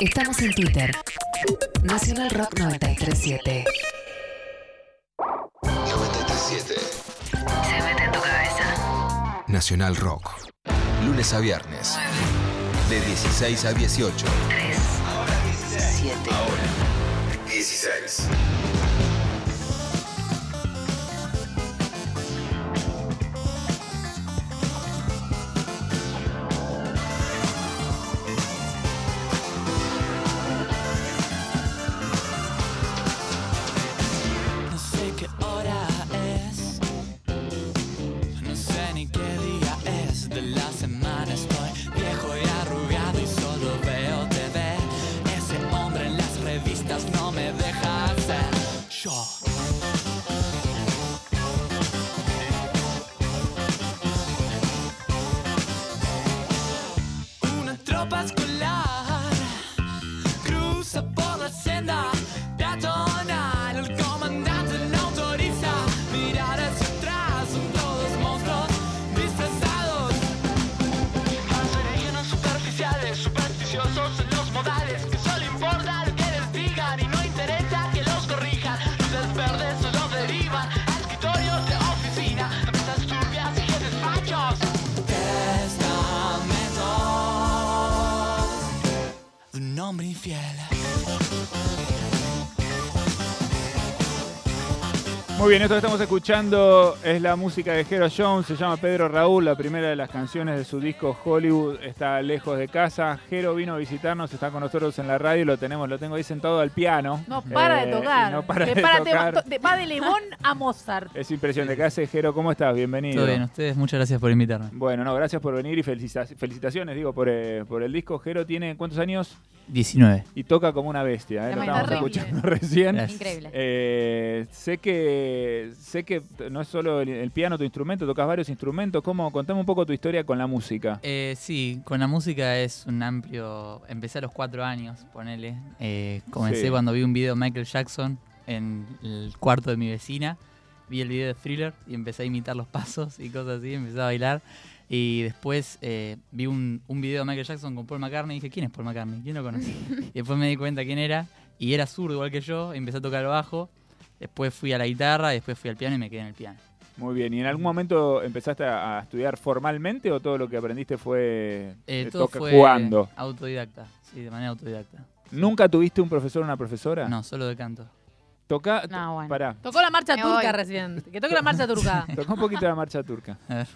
Estamos en Twitter. Nacional Rock 937. 937 Se mete en tu cabeza. Nacional Rock. Lunes a viernes. De 16 a 18. 3, 7. 16. Por la senda peatonal. El comandante no autoriza mirar hacia atrás. Son todos monstruos disfrazados. Alienígenas superficiales, supersticiosos en los modales. Que solo importa lo que les digan y no interesa que los corrijan. Luces verdes solo derivan a escritorios de oficina. Mesas turbias y jefes fachos. Testamentos un hombre infiel. Muy bien, esto que estamos escuchando es la música de Hero Jones, se llama Pedro Raúl, la primera de las canciones de su disco Hollywood está lejos de casa. Jero vino a visitarnos, está con nosotros en la radio, lo tenemos, lo tengo ahí sentado al piano. No para Eh, de tocar. no para de para- tocar. Va, de- va de Lemón a Mozart. Es impresionante. ¿Qué hace Jero? ¿Cómo estás? Bienvenido. Todo bien, ustedes, muchas gracias por invitarme. Bueno, no, gracias por venir y felicita- felicitaciones, digo, por, eh, por el disco. Jero tiene cuántos años 19. y toca como una bestia, ¿eh? Lo estábamos escuchando recién. Increíble. Eh, sé que sé que no es solo el, el piano tu instrumento, tocas varios instrumentos. ¿Cómo? Contame un poco tu historia con la música. Eh, sí, con la música es un amplio... Empecé a los cuatro años, ponele. Eh, comencé Sí. cuando vi un video de Michael Jackson en el cuarto de mi vecina. Vi el video de Thriller y empecé a imitar los pasos y cosas así, empecé a bailar. Y después eh, vi un, un video de Michael Jackson con Paul McCartney y dije, ¿quién es Paul McCartney? ¿Quién lo conoce? y después me di cuenta quién era y era zurdo igual que yo, empecé a tocar el bajo. Después fui a la guitarra, después fui al piano y me quedé en el piano. Muy bien. ¿Y en algún momento empezaste a, a estudiar formalmente o todo lo que aprendiste fue Eh, eh, todo toca- fue jugando? autodidacta, sí, de manera autodidacta. ¿Nunca tuviste un profesor o una profesora? No, solo de canto. Toca. No, bueno. Pará. Tocó la marcha Me turca voy. recién. Que toque la marcha turca. Toca un poquito la marcha turca. A ver.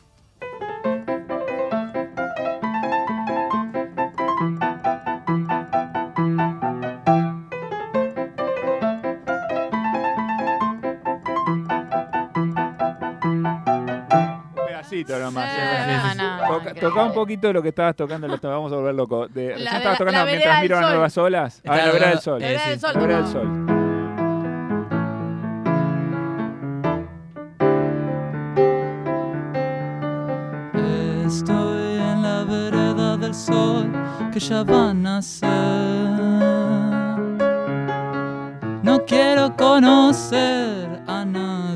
Pedacito nomás. Sí, eh. no, no, Toca, un poquito lo que estabas tocando, lo vamos a volver loco. De, de estabas la- tocando la mientras miro sol. nuevas olas. Ah, la vereda del sol. La vereda del sol. La vereda del sol. Estoy en la vereda del sol que ya va a nacer. No quiero conocer a nadie.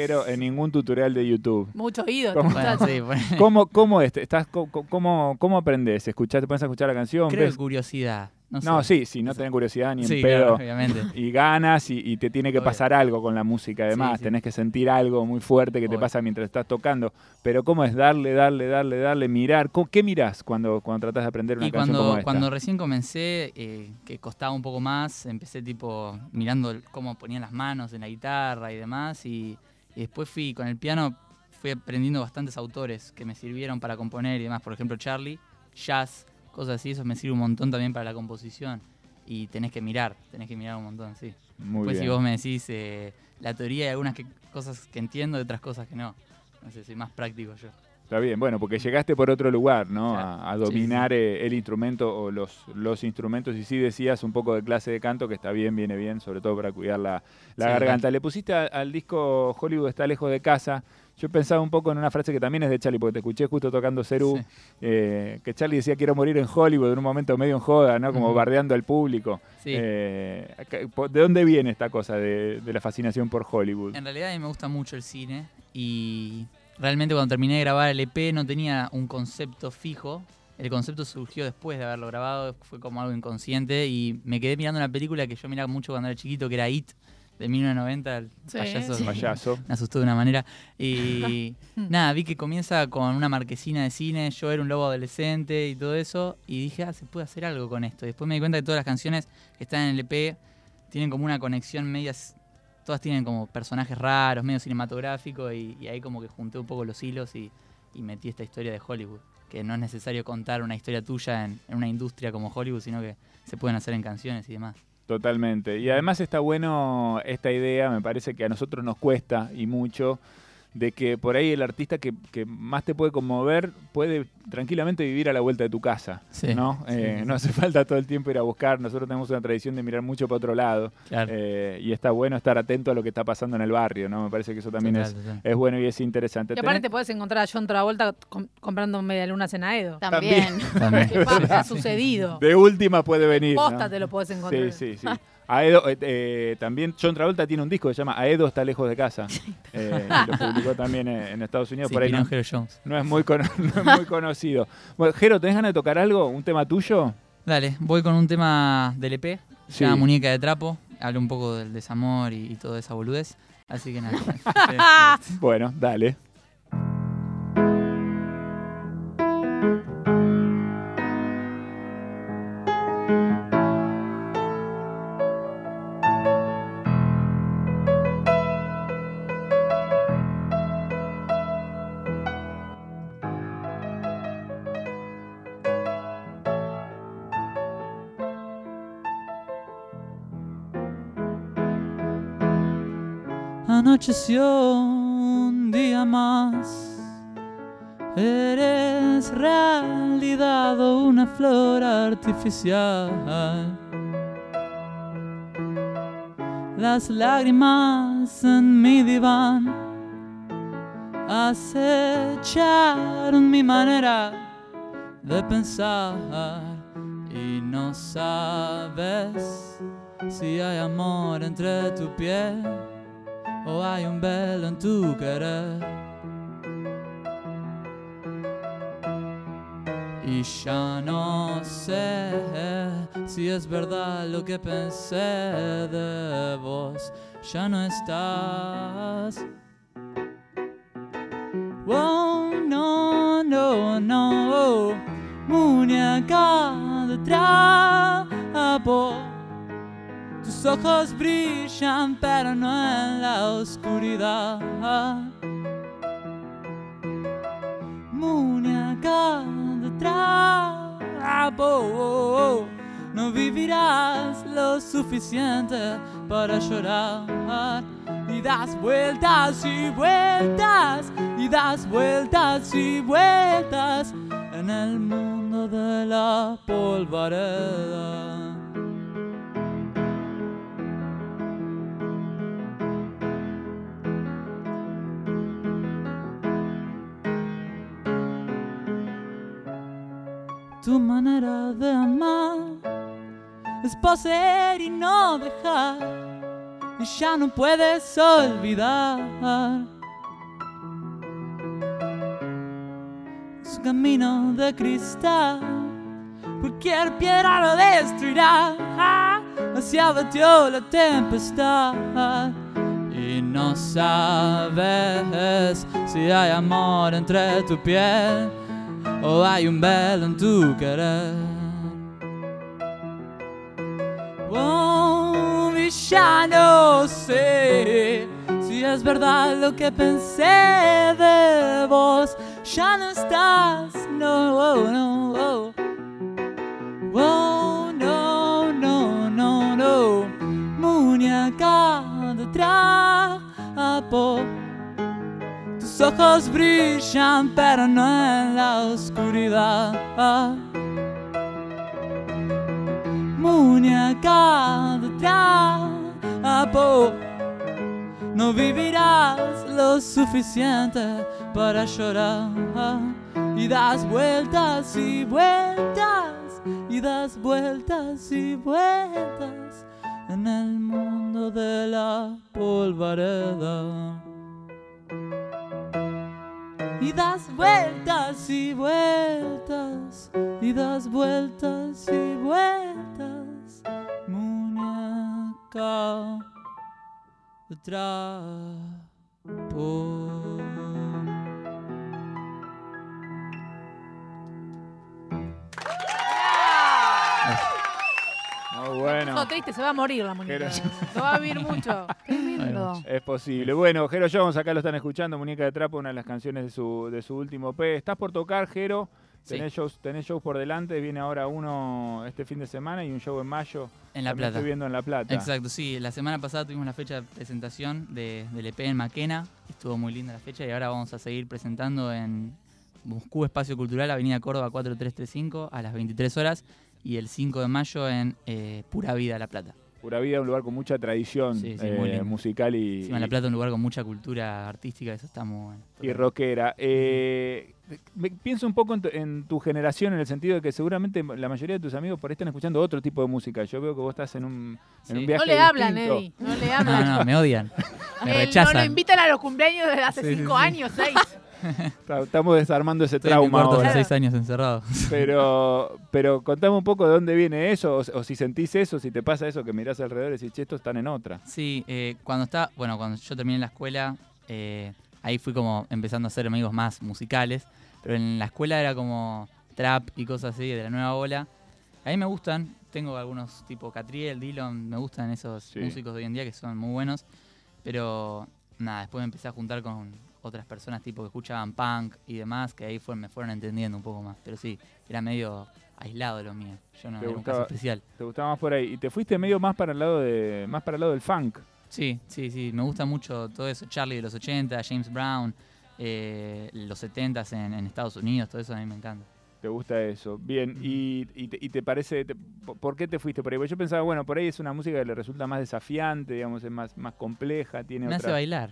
En ningún tutorial de YouTube. Mucho oído. ¿Cómo? Bueno, sí, bueno. ¿Cómo, cómo, este, estás, cómo, cómo aprendes? ¿Escuchás, ¿Te pones a escuchar la canción? Creo ves- curiosidad. No, No, sé. sí, sí, no tenés curiosidad ni en Sí, pedo. claro, obviamente. Y ganas y, y te tiene que Obvio. pasar algo con la música además. Sí, sí. Tenés que sentir algo muy fuerte que te pasa mientras estás tocando. Pero ¿cómo es darle, darle, darle, darle, mirar? ¿Cómo- ¿Qué mirás cuando, cuando tratás de aprender una Y canción como cuando, esta? cuando recién comencé, eh, que costaba un poco más, empecé tipo mirando cómo ponían las manos en la guitarra y demás. Y, y después fui con el piano, fui aprendiendo bastantes autores que me sirvieron para componer y demás. Por ejemplo, Charlie, jazz, cosas así, eso me sirve un montón también para la composición. Y tenés que mirar, tenés que mirar un montón, sí. Muy Después bien. si vos me decís eh, la teoría hay algunas que- cosas que entiendo y otras cosas que no. No sé, soy más práctico yo. Está bien, bueno, porque llegaste por otro lugar, ¿no? Claro. A, a Sí, dominar eh, el instrumento o los, los instrumentos. Y sí decías un poco de clase de canto, que está bien, viene bien, sobre todo para cuidar la, la Sí, garganta. Le pusiste a- al disco Hollywood está lejos de casa. Yo pensaba un poco en una frase que también es de Charlie, porque te escuché justo tocando Cerú, eh, que Charlie decía quiero morir en Hollywood, en un momento medio en joda, ¿no? Como bardeando al público. Sí. Eh, ¿De dónde viene esta cosa de, de la fascinación por Hollywood? En realidad a mí me gusta mucho el cine y realmente cuando terminé de grabar el EP no tenía un concepto fijo. El concepto surgió después de haberlo grabado, fue como algo inconsciente y me quedé mirando una película que yo miraba mucho cuando era chiquito, que era It, de 1990, el Sí, payaso. sí. Payaso. Me asustó de una manera. Y nada, vi que comienza con una marquesina de cine, yo era un lobo adolescente y todo eso, y dije, ah, se puede hacer algo con esto. Y después me di cuenta que todas las canciones que están en el EP tienen como una conexión medias, todas tienen como personajes raros, medio cinematográfico, y, ahí como que junté un poco los hilos y, metí esta historia de Hollywood. Que no es necesario contar una historia tuya en una industria como Hollywood, sino que se pueden hacer en canciones y demás. Totalmente. Y además está bueno esta idea, me parece que a nosotros nos cuesta y mucho, de que por ahí el artista que, que más te puede conmover puede tranquilamente vivir a la vuelta de tu casa. Sí, ¿no? sí, Eh, sí, no hace falta todo el tiempo ir a buscar. Nosotros tenemos una tradición de mirar mucho para otro lado. Claro. eh, y está bueno estar atento a lo que está pasando en el barrio, ¿no? Me parece que eso también es, es bueno y es interesante. Y aparte te puedes encontrar a John Travolta com- comprando medialunas en Aedo. También. También. ¿Qué pasa? Ha sucedido. de última puede venir. ¿no? Posta te lo puedes encontrar. Sí, sí, sí. Aedo, eh, eh, también John Travolta tiene un disco que se llama Aedo está lejos de casa. Eh, lo publicó también en Estados Unidos. Sí, por ahí no, Jones. es muy, cono- no es muy conocido. Bueno, Jero, ¿tenés ganas de tocar algo? ¿Un tema tuyo? Dale, voy con un tema del EP, se Sí. llama Muñeca de Trapo, habla un poco del desamor y, y toda esa boludez, así que nada. Bueno, dale. Anocheció un día más, eres realidad o una flor artificial. Las lágrimas en mi diván acecharon mi manera de pensar. Y no sabes si hay amor entre tu piel o hay un velo en tu querer. Y ya no sé si es verdad lo que pensé de vos. Ya no estás. Oh, no, no, no. Muñeca de. Tus ojos brillan, pero no en la oscuridad. Muñeca de trapo, no vivirás lo suficiente para llorar. Y das vueltas y vueltas, y das vueltas y vueltas en el mundo de la polvareda. Tu manera de amar es poseer y no dejar, y ya no puedes olvidar. Su camino de cristal, cualquier piedra lo destruirá. Hacia batió la tempestad. Y no sabes si hay amor entre tu piel o hay un velo en tu querer. Oh, ya no sé si es verdad lo que pensé de vos. Ya no estás, no, oh, no, oh. Oh, no, no, no, no. Muñeca de trapo. Tus ojos brillan, pero no en la oscuridad. Muñeca de trapo, no vivirás lo suficiente para llorar. Y das vueltas y vueltas, y das vueltas y vueltas en el mundo de la polvareda. Y das vueltas y vueltas, y das vueltas y vueltas, muñeca trapo. No, triste, se va a morir la muñeca. No va a vivir mucho. Tremendo. Es posible. Bueno, Jero Jones, acá lo están escuchando, Muñeca de Trapo, una de las canciones de su, de su último P. Estás por tocar, Jero. Sí. Tenés, shows, tenés shows por delante, viene ahora uno este fin de semana y un show en mayo. En La Plata. Estoy viendo en La Plata. Exacto, sí. La semana pasada tuvimos la fecha de presentación de, del EP en Maquena. Estuvo muy linda la fecha y ahora vamos a seguir presentando en Moscú Espacio Cultural, Avenida Córdoba 4335 a las 23 horas y el 5 de mayo en eh, Pura Vida La Plata. Pura Vida, un lugar con mucha tradición eh, musical y. Encima, La Plata, un lugar con mucha cultura artística, eso está muy bueno. Y rockera. Eh, pienso un poco en tu, en tu, generación, en el sentido de que seguramente la mayoría de tus amigos por ahí están escuchando otro tipo de música. Yo veo que vos estás en un, viaje. No le hablan, Eddie, no le hablan. No, me odian. Me rechazan. No lo invitan a los cumpleaños desde hace 5 años, 6. Estamos desarmando ese Estoy en mi trauma ahora. hace seis años encerrado. Pero, pero contame un poco de dónde viene eso, o, o si sentís eso, si te pasa eso, que mirás alrededor y decís, che, estos están en otra. Sí, eh, cuando está, bueno, cuando yo terminé la escuela, eh, ahí fui como empezando a hacer amigos más musicales, pero en la escuela era como trap y cosas así de la nueva ola. A mí me gustan, tengo algunos tipo Catriel, Dillon, me gustan esos Sí. músicos de hoy en día que son muy buenos, pero nada, después me empecé a juntar con otras personas tipo que escuchaban punk y demás, que ahí fue, me fueron entendiendo un poco más, pero sí, era medio aislado lo mío, yo no ¿Te era un caso especial. Te gustaba más por ahí. Y te fuiste medio más para el lado de, más para el lado del funk. Sí, sí, sí, me gusta mucho todo eso. Charlie de los 80, James Brown, eh, los 70 en, en Estados Unidos, todo eso a mí me encanta. Te gusta eso. Bien, y, y te, y te parece, te- ¿por qué te fuiste por ahí? Porque yo pensaba, bueno, por ahí es una música que le resulta más desafiante, digamos, es más, más compleja, tiene Me hace otra... bailar.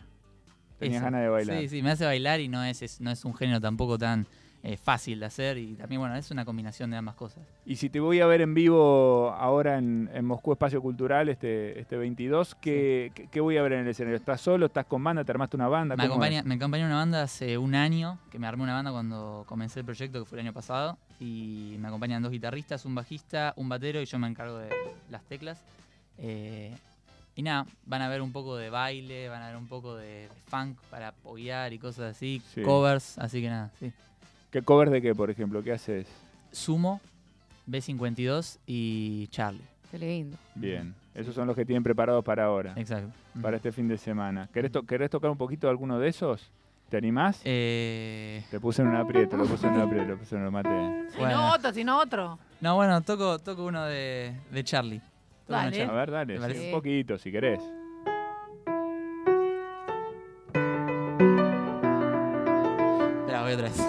Tenías Eso. ganas de bailar. Sí, sí, me hace bailar y no es, es- no es un género tampoco tan eh, fácil de hacer y también, bueno, es una combinación de ambas cosas. Y si te voy a ver en vivo ahora en, en Moscú Espacio Cultural, este, este 22, ¿qué, qué- qué voy a ver en el escenario? ¿Estás solo? ¿Estás con banda? ¿Te armaste una banda? Me ¿Cómo acompaña, me acompaña una banda hace un año, que me armé una banda cuando comencé el proyecto, que fue el año pasado, y me acompañan dos guitarristas, un bajista, un batero, y yo me encargo de las teclas. Eh, y nada, van a ver un poco de baile, van a ver un poco de funk para apoyar y cosas así, Sí. covers, así que nada, sí. ¿Qué cover de qué, por ejemplo? ¿Qué haces? Sumo, B52 y Charlie. Qué lindo. Bien, esos son los que tienen preparados para ahora, Exacto. para este fin de semana. ¿Querés, to- querés tocar un poquito de alguno de esos? ¿Te animás? Eh, Te puse en un aprieto, lo puse en un aprieto, lo puse en un maté. Si Bueno. no otro, si no otro. no, bueno, toco, toco uno de, de Charlie. Dale. A ver, dale, un poquito, si querés. Espera, voy otra vez.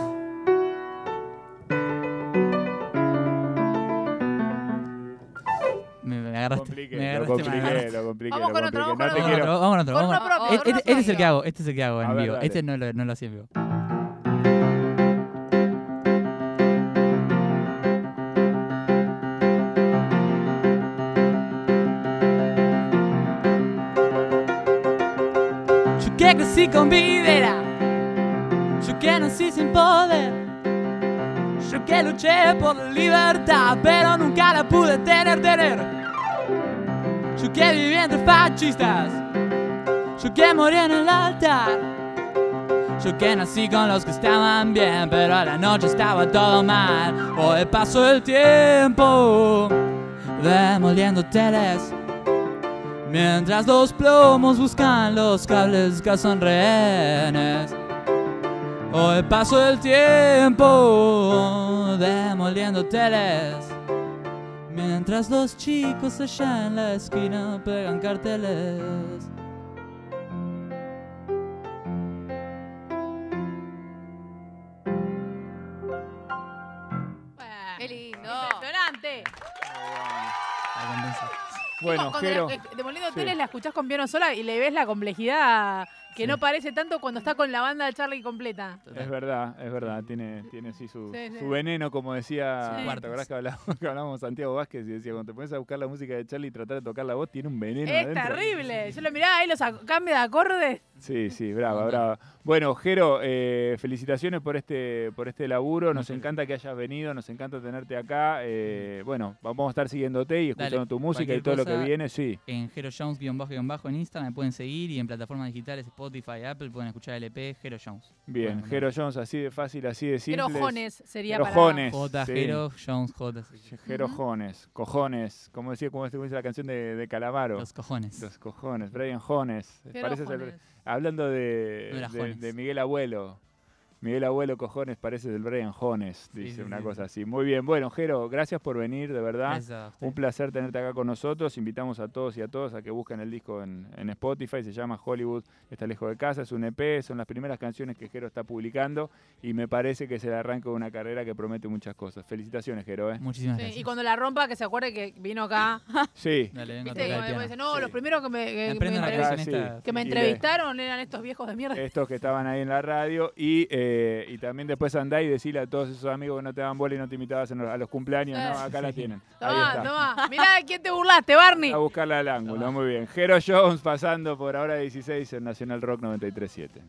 Me, me Lo agarraste. compliqué, me lo agarraste, compliqué, agarraste. lo compliqué, Vamos lo con otro, compliqué. vamos No con te Vamos con quiero... otro, vamos con otro. Vamos con- con uno este, este es el que hago, este es el que hago A en ver, vivo. dale. Este no lo, no lo hacía en vivo. Crecí con videra, yo que nací sin poder, yo que luché por la libertad, pero nunca la pude tener, tener. Yo que viví entre fascistas, yo que morí en el altar. Yo que nací con los que estaban bien, pero a la noche estaba todo mal. Hoy paso el tiempo demoliendo teles. Mientras los plomos buscan los cables que son rehenes. Hoy paso el tiempo demoliendo teles. Mientras los chicos allá en la esquina pegan carteles. Bueno, Cuando Jero. la- Demoliendo sí. Hoteles la escuchás con piano sola y le ves la complejidad que Sí. no parece tanto cuando está con la banda de Charlie completa. Es verdad, es verdad, tiene, tiene sí su, Sí, sí. su veneno, como decía, Sí. ¿te acordás que hablábamos, que hablábamos Santiago Vázquez y decía, cuando te pones a buscar la música de Charlie y tratar de tocar la voz, tiene un veneno Es adentro. terrible. Yo lo miraba ahí, los cambios de acordes. Sí, sí, brava, brava. Bueno, Jero, eh, felicitaciones por este, por este laburo, nos encanta que hayas venido, nos encanta tenerte acá. eh, bueno, vamos a estar siguiéndote y escuchando Dale, tu música y todo lo que viene, sí. En Hero Jones guion bajo guion bajo en Insta me pueden seguir y en plataformas digitales Spotify, Apple pueden escuchar el EP Hero Jones. Bien, Bueno, Jero Jones, así de fácil, así de simple. Pero Jones sería Jero para... Jones. J sí. Hero Jones J. sí. Jones, cojones, como decía, como dice la canción de, de Calamaro. Los cojones. Los cojones, Brian Jones. El- Jones. hablando de, No era de- Jones. de Miguel Abuelo. Miguel Abuelo Cojones parece del Brian Jones, dice sí, una sí, cosa sí. así. Muy bien, bueno, Jero, gracias por venir, de verdad. Un placer tenerte acá con nosotros. Invitamos a todos y a todas a que busquen el disco en, en Spotify. Se llama Hollywood está lejos de casa. Es un EP. Son las primeras canciones que Jero está publicando. Y me parece que es el arranque de una carrera que promete muchas cosas. Felicitaciones, Jero. ¿eh? Muchísimas Sí, gracias. y cuando la rompa, que se acuerde que vino acá. Sí. Dale, ¿Viste? Como dice, no, Sí. los primeros que me, que Me Acá, esta. que me entrevistaron eran estos viejos de mierda. Estos que estaban ahí en la radio. Y, eh, y también después andá y decirle a todos esos amigos que no te dan bola y no te invitabas los- a los cumpleaños. ¿no? Acá la tienen. Ahí está. tomá. Mirá de quién te burlaste, Barney. A buscarla al ángulo, Tomá. muy bien. Jero Jones pasando por ahora 16 en Nacional Rock 93.7.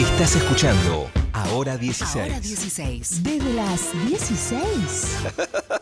Estás escuchando Ahora 16. Ahora 16. Desde las 16.